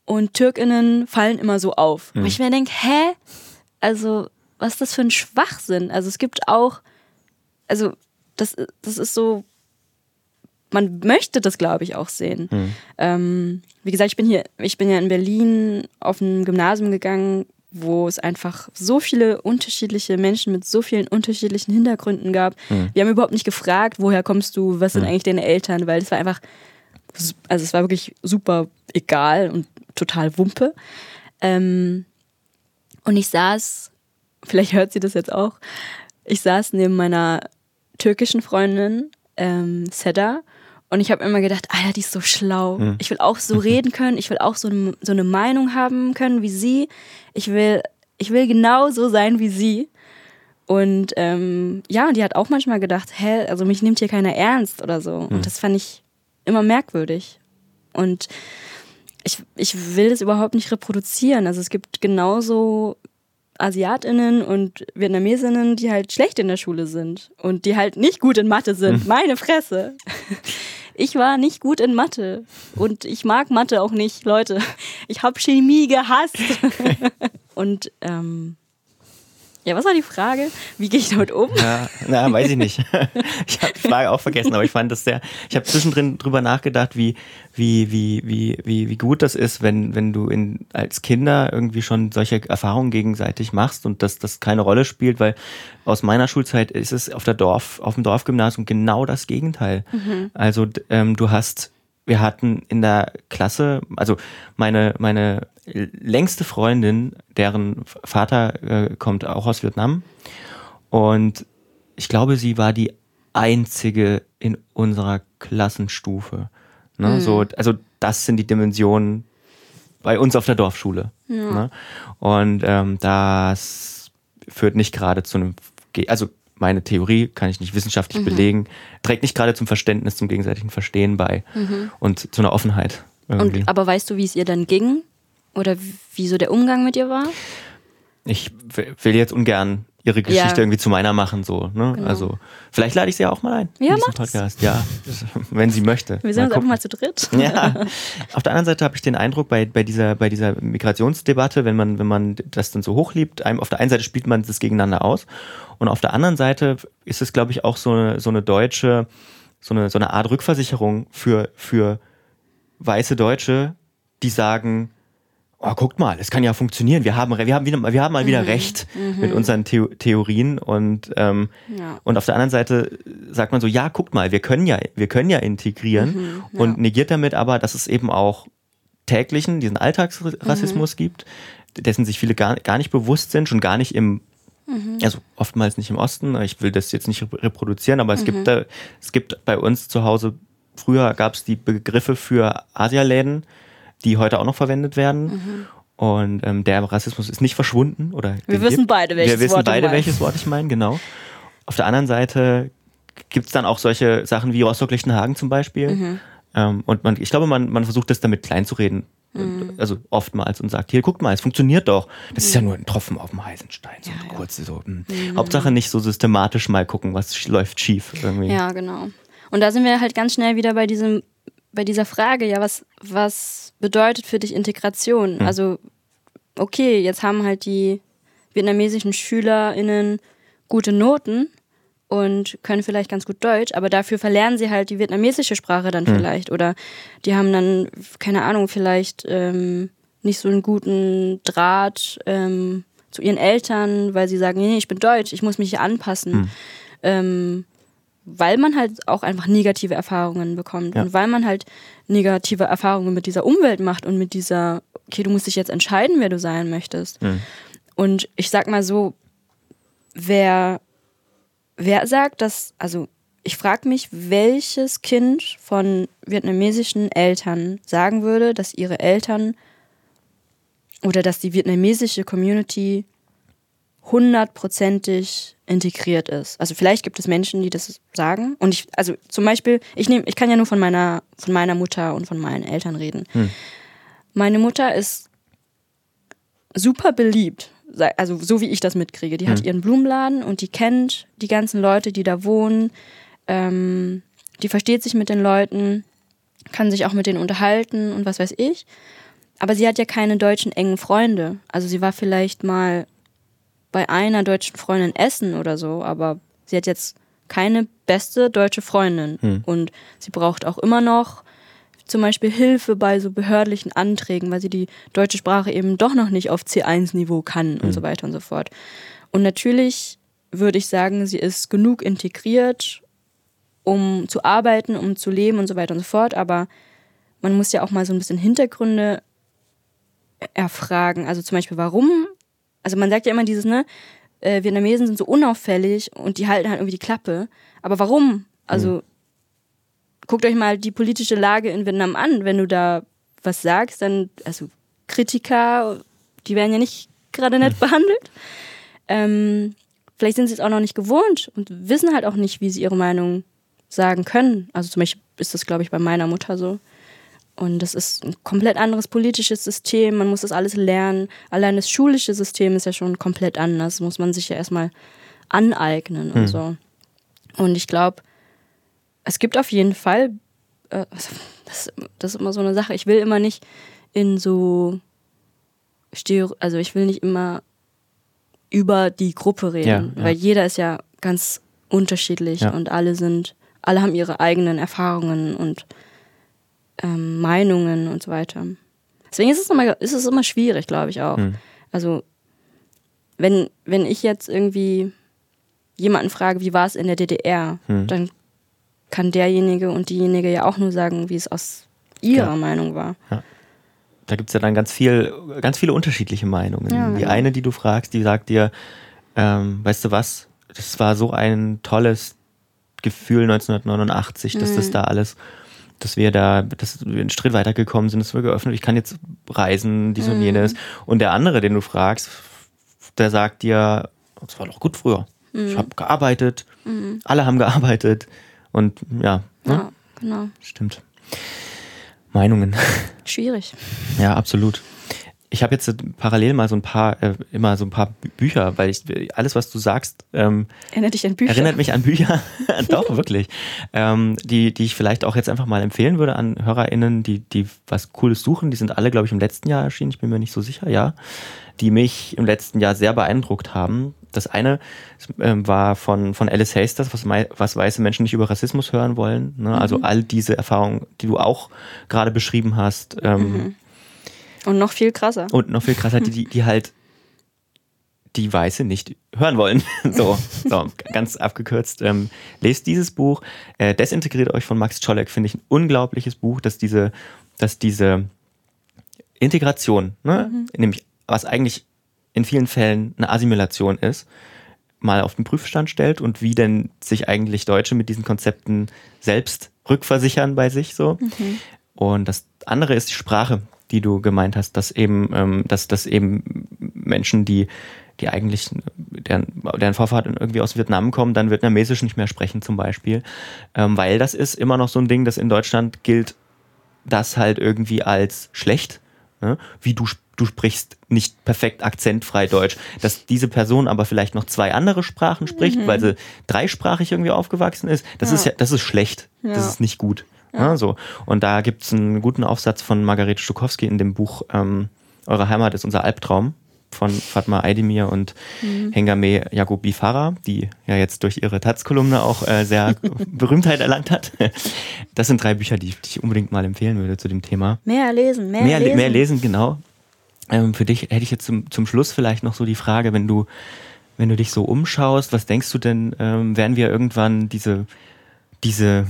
und Türkinnen fallen immer so auf? Mhm. Und ich mir denke, hä? Also, was ist das für ein Schwachsinn? Also es gibt auch, also das, das ist so, man möchte das, glaube ich, auch sehen. Mhm. Ähm, wie gesagt, ich bin hier, ich bin ja in Berlin auf ein Gymnasium gegangen, wo es einfach so viele unterschiedliche Menschen mit so vielen unterschiedlichen Hintergründen gab. Mhm. Wir haben überhaupt nicht gefragt, woher kommst du, was sind mhm. eigentlich deine Eltern, weil es war einfach, also es war wirklich super egal und total Wumpe. Ähm, und ich saß, vielleicht hört sie das jetzt auch, ich saß neben meiner türkischen Freundin, ähm, Seda, und ich habe immer gedacht, Alter, die ist so schlau. Mhm. Ich will auch so reden können. Ich will auch so, eine, so eine Meinung haben können wie sie. Ich will, ich will genau so sein wie sie. Und ähm, ja, die hat auch manchmal gedacht, hä, also mich nimmt hier keiner ernst oder so. Mhm. Und das fand ich immer merkwürdig. Und ich, ich will das überhaupt nicht reproduzieren. Also es gibt genauso Asiatinnen und Vietnamesinnen, die halt schlecht in der Schule sind und die halt nicht gut in Mathe sind. Hm. Meine Fresse. Ich war nicht gut in Mathe und ich mag Mathe auch nicht, Leute. Ich habe Chemie gehasst. und ähm, ja, was war die Frage? Wie gehe ich damit um? Ja, na, weiß ich nicht. Ich habe die Frage auch vergessen, aber ich fand das sehr. Ich habe zwischendrin drüber nachgedacht, wie, wie, wie, wie, wie, wie gut das ist, wenn, wenn du in, als Kinder irgendwie schon solche Erfahrungen gegenseitig machst und dass das keine Rolle spielt, weil aus meiner Schulzeit ist es auf der Dorf, auf dem Dorfgymnasium genau das Gegenteil. Mhm. Also ähm, du hast wir hatten in der Klasse, also meine, meine längste Freundin, deren Vater äh, kommt auch aus Vietnam. Und ich glaube, sie war die einzige in unserer Klassenstufe. Ne? Mhm. So, also das sind die Dimensionen bei uns auf der Dorfschule. Ja. Ne? Und ähm, das führt nicht gerade zu einem, also meine Theorie kann ich nicht wissenschaftlich mhm. belegen, trägt nicht gerade zum Verständnis, zum gegenseitigen Verstehen bei mhm. und zu einer Offenheit. Irgendwie. Und, aber weißt du, wie es ihr dann ging? Oder wie so der Umgang mit ihr war? Ich will jetzt ungern ihre Geschichte ja. irgendwie zu meiner machen, so. Ne? Genau. Also vielleicht lade ich sie ja auch mal ein. Ja, in Podcast. Ja, wenn sie möchte. Wir sind uns einfach mal zu dritt. Ja. Auf der anderen Seite habe ich den Eindruck, bei, bei, dieser, bei dieser Migrationsdebatte, wenn man, wenn man das dann so hochliebt, einem, auf der einen Seite spielt man das gegeneinander aus und auf der anderen Seite ist es, glaube ich, auch so eine, so eine deutsche, so eine, so eine Art Rückversicherung für, für weiße Deutsche, die sagen, oh, guckt mal, es kann ja funktionieren. Wir haben, wir haben, wieder, wir haben mal wieder mhm. recht mhm. mit unseren The Theorien und ähm, ja. und auf der anderen Seite sagt man so, ja, guckt mal, wir können ja, wir können ja integrieren mhm, ja. und negiert damit aber, dass es eben auch täglichen, diesen Alltagsrassismus mhm. gibt, dessen sich viele gar, gar nicht bewusst sind, schon gar nicht im mhm. also oftmals nicht im Osten. Ich will das jetzt nicht reproduzieren, aber es gibt mhm. da, es gibt bei uns zu Hause, früher gab es die Begriffe für Asialäden, die heute auch noch verwendet werden. Mhm. Und ähm, der Rassismus ist nicht verschwunden. Oder wir wissen gibt. beide, welches Wort Wir wissen Wort beide, welches Wort ich meine, genau. Auf der anderen Seite gibt es dann auch solche Sachen wie Rostock-Lichtenhagen zum Beispiel. Mhm. Ähm, und man, ich glaube, man, man versucht das damit klein zu reden. Mhm. Also oftmals und sagt, hier, guckt mal, es funktioniert doch. Das ist ja mhm. nur ein Tropfen auf dem heißen Stein. So ja, kurz so. Hm. Mhm. Hauptsache nicht so systematisch mal gucken, was läuft schief irgendwie. Ja, genau. Und da sind wir halt ganz schnell wieder bei diesem bei dieser Frage, ja, was, was bedeutet für dich Integration? Mhm. Also, okay, jetzt haben halt die vietnamesischen SchülerInnen gute Noten und können vielleicht ganz gut Deutsch, aber dafür verlernen sie halt die vietnamesische Sprache dann mhm. vielleicht. Oder die haben dann, keine Ahnung, vielleicht ähm, nicht so einen guten Draht ähm, zu ihren Eltern, weil sie sagen, nee, ich bin Deutsch, ich muss mich hier anpassen. Mhm. Ähm, weil man halt auch einfach negative Erfahrungen bekommt ja. und weil man halt negative Erfahrungen mit dieser Umwelt macht und mit dieser, okay, du musst dich jetzt entscheiden, wer du sein möchtest. Mhm. Und ich sag mal so, wer, wer sagt das, also ich frage mich, welches Kind von vietnamesischen Eltern sagen würde, dass ihre Eltern oder dass die vietnamesische Community hundertprozentig integriert ist. Also vielleicht gibt es Menschen, die das sagen. Und ich, also zum Beispiel, ich nehme, ich kann ja nur von meiner, von meiner Mutter und von meinen Eltern reden. Hm. Meine Mutter ist super beliebt. Also so wie ich das mitkriege. Die hat hm. ihren Blumenladen und die kennt die ganzen Leute, die da wohnen. Ähm, die versteht sich mit den Leuten, kann sich auch mit denen unterhalten und was weiß ich. Aber sie hat ja keine deutschen engen Freunde. Also sie war vielleicht mal bei einer deutschen Freundin essen oder so, aber sie hat jetzt keine beste deutsche Freundin. Hm. Und sie braucht auch immer noch zum Beispiel Hilfe bei so behördlichen Anträgen, weil sie die deutsche Sprache eben doch noch nicht auf C1-Niveau kann hm. und so weiter und so fort. Und natürlich würde ich sagen, sie ist genug integriert, um zu arbeiten, um zu leben und so weiter und so fort, aber man muss ja auch mal so ein bisschen Hintergründe erfragen. Also zum Beispiel, warum? Also man sagt ja immer dieses, ne, äh, Vietnamesen sind so unauffällig und die halten halt irgendwie die Klappe. Aber warum? Also mhm. guckt euch mal die politische Lage in Vietnam an. Wenn du da was sagst, dann, also Kritiker, die werden ja nicht gerade nett mhm. behandelt. Ähm, vielleicht sind sie es auch noch nicht gewohnt und wissen halt auch nicht, wie sie ihre Meinung sagen können. Also zum Beispiel ist das, glaube ich, bei meiner Mutter so. Und das ist ein komplett anderes politisches System. Man muss das alles lernen. Allein das schulische System ist ja schon komplett anders. Muss man sich ja erstmal aneignen und hm. so. Und ich glaube, es gibt auf jeden Fall, äh, das, das, ist immer so eine Sache. Ich will immer nicht in so Stereo, also ich will nicht immer über die Gruppe reden, ja, ja. weil jeder ist ja ganz unterschiedlich ja. und alle sind, alle haben ihre eigenen Erfahrungen und ähm, Meinungen und so weiter. Deswegen ist es immer, ist es immer schwierig, glaube ich auch. Hm. Also, wenn, wenn ich jetzt irgendwie jemanden frage, wie war es in der DDR, hm. dann kann derjenige und diejenige ja auch nur sagen, wie es aus ihrer ja. Meinung war. Ja. Da gibt es ja dann ganz viel, ganz viele unterschiedliche Meinungen. Ja, die eine, die du fragst, die sagt dir, ähm, weißt du was, das war so ein tolles Gefühl 1989, dass mhm. das da alles dass wir da, dass wir einen Schritt weitergekommen sind, dass wir geöffnet, ich kann jetzt reisen, dies mhm. und jenes. Und der andere, den du fragst, der sagt dir, das war doch gut früher. Mhm. Ich habe gearbeitet, mhm. alle haben gearbeitet und ja. Ne? Ja, genau. Stimmt. Meinungen. Schwierig. Ja, absolut ich habe jetzt parallel mal so ein paar, äh, immer so ein paar Bücher, weil ich alles, was du sagst, ähm, erinnert dich an Bücher. Erinnert mich an Bücher. Doch, wirklich. Ähm, die, die ich vielleicht auch jetzt einfach mal empfehlen würde an HörerInnen, die, die was Cooles suchen. Die sind alle, glaube ich, im letzten Jahr erschienen, ich bin mir nicht so sicher, ja. Die mich im letzten Jahr sehr beeindruckt haben. Das eine ähm, war von, von Alice Hasters, was, was weiße Menschen nicht über Rassismus hören wollen. Ne? Also mhm. all diese Erfahrungen, die du auch gerade beschrieben hast. Ähm, mhm und noch viel krasser. Und noch viel krasser, die, die halt die Weiße nicht hören wollen. so, so ganz abgekürzt. Ähm, lest dieses Buch. Äh, Desintegriert euch von Max Czolek finde ich ein unglaubliches Buch, dass diese, dass diese Integration, ne, mhm. nämlich was eigentlich in vielen Fällen eine Assimilation ist, mal auf den Prüfstand stellt und wie denn sich eigentlich Deutsche mit diesen Konzepten selbst rückversichern bei sich so. Mhm. Und das andere ist die Sprache, die du gemeint hast, dass eben, ähm, dass, dass eben Menschen, die, die eigentlich, deren, deren Vorfahren irgendwie aus Vietnam kommen, dann Vietnamesisch nicht mehr sprechen zum Beispiel. Ähm, weil das ist immer noch so ein Ding, das in Deutschland gilt, das halt irgendwie als schlecht, ne? wie du du sprichst nicht perfekt akzentfrei Deutsch, dass diese Person aber vielleicht noch zwei andere Sprachen spricht, mhm. weil sie dreisprachig irgendwie aufgewachsen ist, das ja. ist ja, das ist schlecht. Ja. Das ist nicht gut. Ja. Ne, so. Und da gibt es einen guten Aufsatz von Margarete Stukowski in dem Buch ähm, Eure Heimat ist unser Albtraum von Fatma Aydemir und mhm. Hengame Yagobi Farah, die ja jetzt durch ihre Taz-Kolumne auch äh, sehr Berühmtheit erlangt hat. Das sind drei Bücher, die, die, ich unbedingt mal empfehlen würde zu dem Thema. Mehr lesen, mehr, mehr lesen. Mehr lesen, genau. Ähm, für dich hätte ich jetzt zum, zum Schluss vielleicht noch so die Frage, wenn du, wenn du dich so umschaust, was denkst du denn, ähm, werden wir irgendwann diese, diese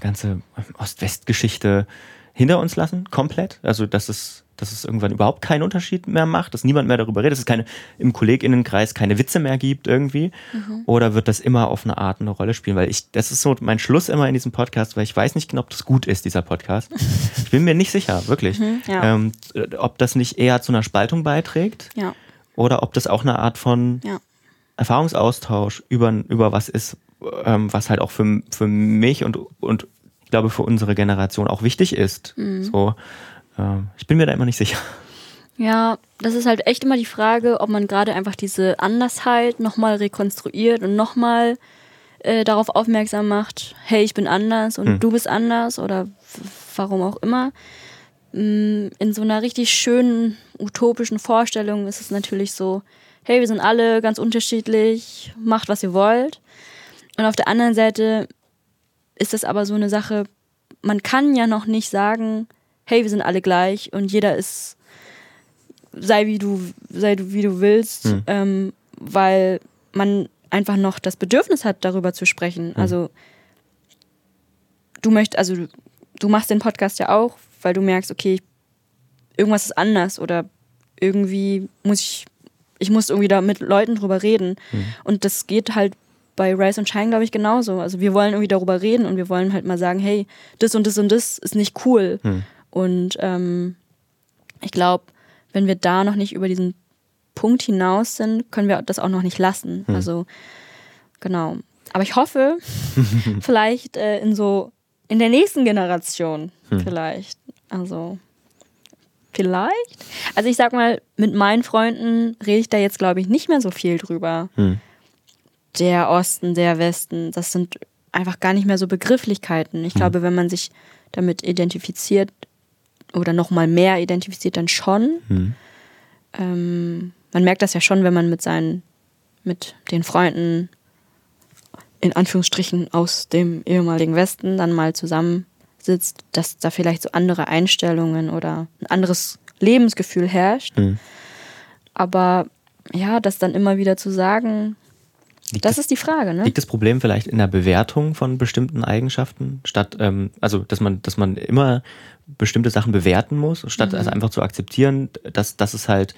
ganze Ost-West-Geschichte hinter uns lassen, komplett. Also, dass es, dass es irgendwann überhaupt keinen Unterschied mehr macht, dass niemand mehr darüber redet, dass es keine, im KollegInnenkreis keine Witze mehr gibt irgendwie. Mhm. Oder wird das immer auf eine Art eine Rolle spielen? Weil ich, das ist so mein Schluss immer in diesem Podcast, weil ich weiß nicht genau, ob das gut ist, dieser Podcast. ich bin mir nicht sicher, wirklich. Mhm, ja. ähm, ob das nicht eher zu einer Spaltung beiträgt. Ja. Oder ob das auch eine Art von ja. Erfahrungsaustausch über, über was ist, ähm, was halt auch für, für mich und, und ich glaube für unsere Generation auch wichtig ist. Mhm. So, äh, ich bin mir da immer nicht sicher. Ja, das ist halt echt immer die Frage, ob man gerade einfach diese Andersheit nochmal rekonstruiert und nochmal äh, darauf aufmerksam macht, hey, ich bin anders und hm. du bist anders oder warum auch immer. Mm, in so einer richtig schönen, utopischen Vorstellung ist es natürlich so, hey, wir sind alle ganz unterschiedlich, macht, was ihr wollt. Und auf der anderen Seite ist das aber so eine Sache, man kann ja noch nicht sagen, hey, wir sind alle gleich und jeder ist, sei wie du, sei du wie du willst, mhm. ähm, weil man einfach noch das Bedürfnis hat, darüber zu sprechen. Mhm. Also du möchtest, also du machst den Podcast ja auch, weil du merkst, okay, irgendwas ist anders oder irgendwie muss ich, ich muss irgendwie da mit Leuten drüber reden. Mhm. Und das geht halt bei Rise und Shine, glaube ich, genauso. Also wir wollen irgendwie darüber reden und wir wollen halt mal sagen, hey, das und das und das ist nicht cool. Mhm. Und ähm, ich glaube, wenn wir da noch nicht über diesen Punkt hinaus sind, können wir das auch noch nicht lassen. Mhm. Also genau. Aber ich hoffe, vielleicht äh, in so in der nächsten Generation hm. vielleicht. Also vielleicht. Also ich sag mal, mit meinen Freunden rede ich da jetzt, glaube ich, nicht mehr so viel drüber. Hm. Der Osten, der Westen, das sind einfach gar nicht mehr so Begrifflichkeiten. Ich hm. glaube, wenn man sich damit identifiziert oder nochmal mehr identifiziert, dann schon. Hm. Ähm, man merkt das ja schon, wenn man mit seinen, mit den Freunden in Anführungsstrichen aus dem ehemaligen Westen dann mal zusammensitzt, dass da vielleicht so andere Einstellungen oder ein anderes Lebensgefühl herrscht. Mhm. Aber ja, das dann immer wieder zu sagen, liegt das, ist die Frage. Ne? Liegt das Problem vielleicht in der Bewertung von bestimmten Eigenschaften, statt, ähm, also dass man, dass man immer bestimmte Sachen bewerten muss, statt mhm. also einfach zu akzeptieren, dass, dass es halt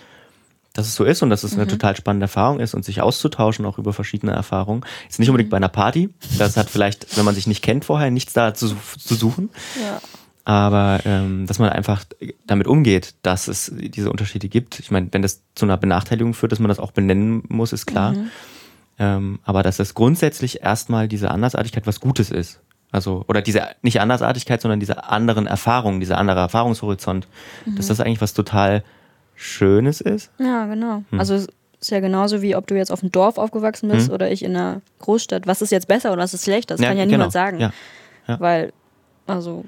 dass es so ist und dass es eine mhm. total spannende Erfahrung ist und sich auszutauschen auch über verschiedene Erfahrungen. Jetzt nicht unbedingt bei einer Party. Das hat vielleicht, wenn man sich nicht kennt vorher, nichts da zu, zu suchen. Ja. Aber ähm, dass man einfach damit umgeht, dass es diese Unterschiede gibt. Ich meine, wenn das zu einer Benachteiligung führt, dass man das auch benennen muss, ist klar. Mhm. Ähm, aber dass es grundsätzlich erstmal diese Andersartigkeit was Gutes ist. Also, oder diese, nicht Andersartigkeit, sondern diese anderen Erfahrungen, dieser andere Erfahrungshorizont, mhm. dass das eigentlich was total Schönes ist. Ja, genau. Hm. Also ist ja genauso wie ob du jetzt auf dem Dorf aufgewachsen bist hm. oder ich in einer Großstadt. Was ist jetzt besser oder was ist schlecht? Das ja, kann ja genau. niemand sagen. Ja. Ja. Weil, also,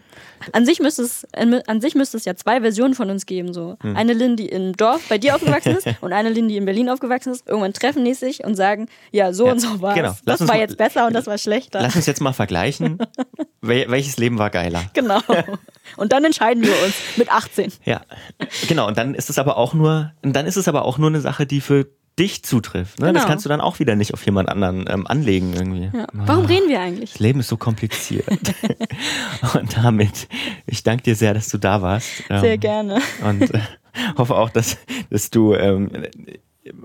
an sich müsste es, an sich müsste es ja zwei Versionen von uns geben. So. Hm. Eine Lynn, die im Dorf bei dir aufgewachsen ist und eine Lynn, die in Berlin aufgewachsen ist. Irgendwann treffen die sich und sagen, ja, so ja, und so war genau. Das war jetzt besser und das war schlechter. Lass uns jetzt mal vergleichen. welches Leben war geiler? Genau. Und dann entscheiden wir uns mit 18. Ja, genau. Und dann ist es aber auch nur, dann ist es aber auch nur eine Sache, die für dich zutrifft. Ne? Genau. Das kannst du dann auch wieder nicht auf jemand anderen ähm, anlegen irgendwie. Ja. Warum oh, reden wir eigentlich? Das Leben ist so kompliziert. und damit, ich danke dir sehr, dass du da warst. Ähm, sehr gerne. Und äh, hoffe auch, dass, dass du ähm,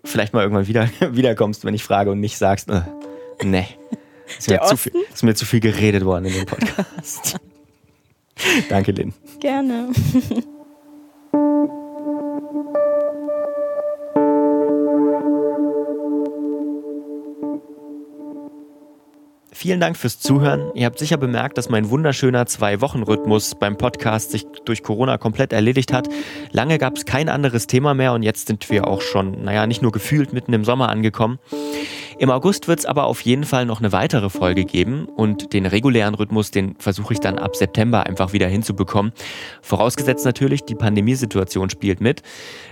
vielleicht mal irgendwann wieder wiederkommst, wenn ich frage und nicht sagst, äh, nee. Ist mir, zu viel, ist mir zu viel geredet worden in dem Podcast. Danke, Lynn. Gerne. Vielen Dank fürs Zuhören. Ihr habt sicher bemerkt, dass mein wunderschöner Zwei-Wochen-Rhythmus beim Podcast sich durch Corona komplett erledigt hat. Lange gab es kein anderes Thema mehr und jetzt sind wir auch schon, naja, nicht nur gefühlt mitten im Sommer angekommen. Im August wird es aber auf jeden Fall noch eine weitere Folge geben und den regulären Rhythmus, den versuche ich dann ab September einfach wieder hinzubekommen. Vorausgesetzt natürlich, die Pandemiesituation spielt mit.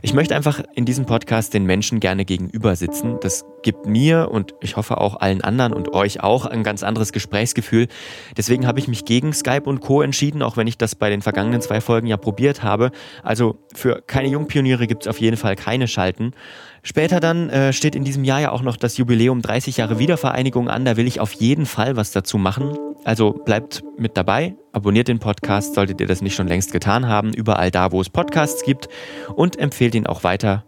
Ich möchte einfach in diesem Podcast den Menschen gerne gegenüber sitzen. Das gibt mir und ich hoffe auch allen anderen und euch auch ein ganz anderes Gesprächsgefühl. Deswegen habe ich mich gegen Skype und Co. entschieden, auch wenn ich das bei den vergangenen zwei Folgen ja probiert habe. Also für keine Jungpioniere gibt es auf jeden Fall keine Schalten. Später dann äh, steht in diesem Jahr ja auch noch das Jubiläum 30 Jahre Wiedervereinigung an. Da will ich auf jeden Fall was dazu machen. Also bleibt mit dabei, abonniert den Podcast, solltet ihr das nicht schon längst getan haben, überall da, wo es Podcasts gibt und empfehlt ihn auch weiter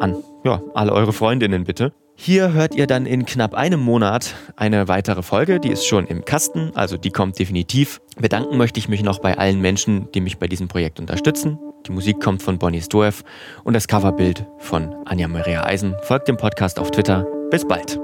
an ja, alle eure Freundinnen bitte. Hier hört ihr dann in knapp einem Monat eine weitere Folge, die ist schon im Kasten, also die kommt definitiv. Bedanken möchte ich mich noch bei allen Menschen, die mich bei diesem Projekt unterstützen. Die Musik kommt von Bonnie Stoev und das Coverbild von Anja Maria Eisen. Folgt dem Podcast auf Twitter. Bis bald.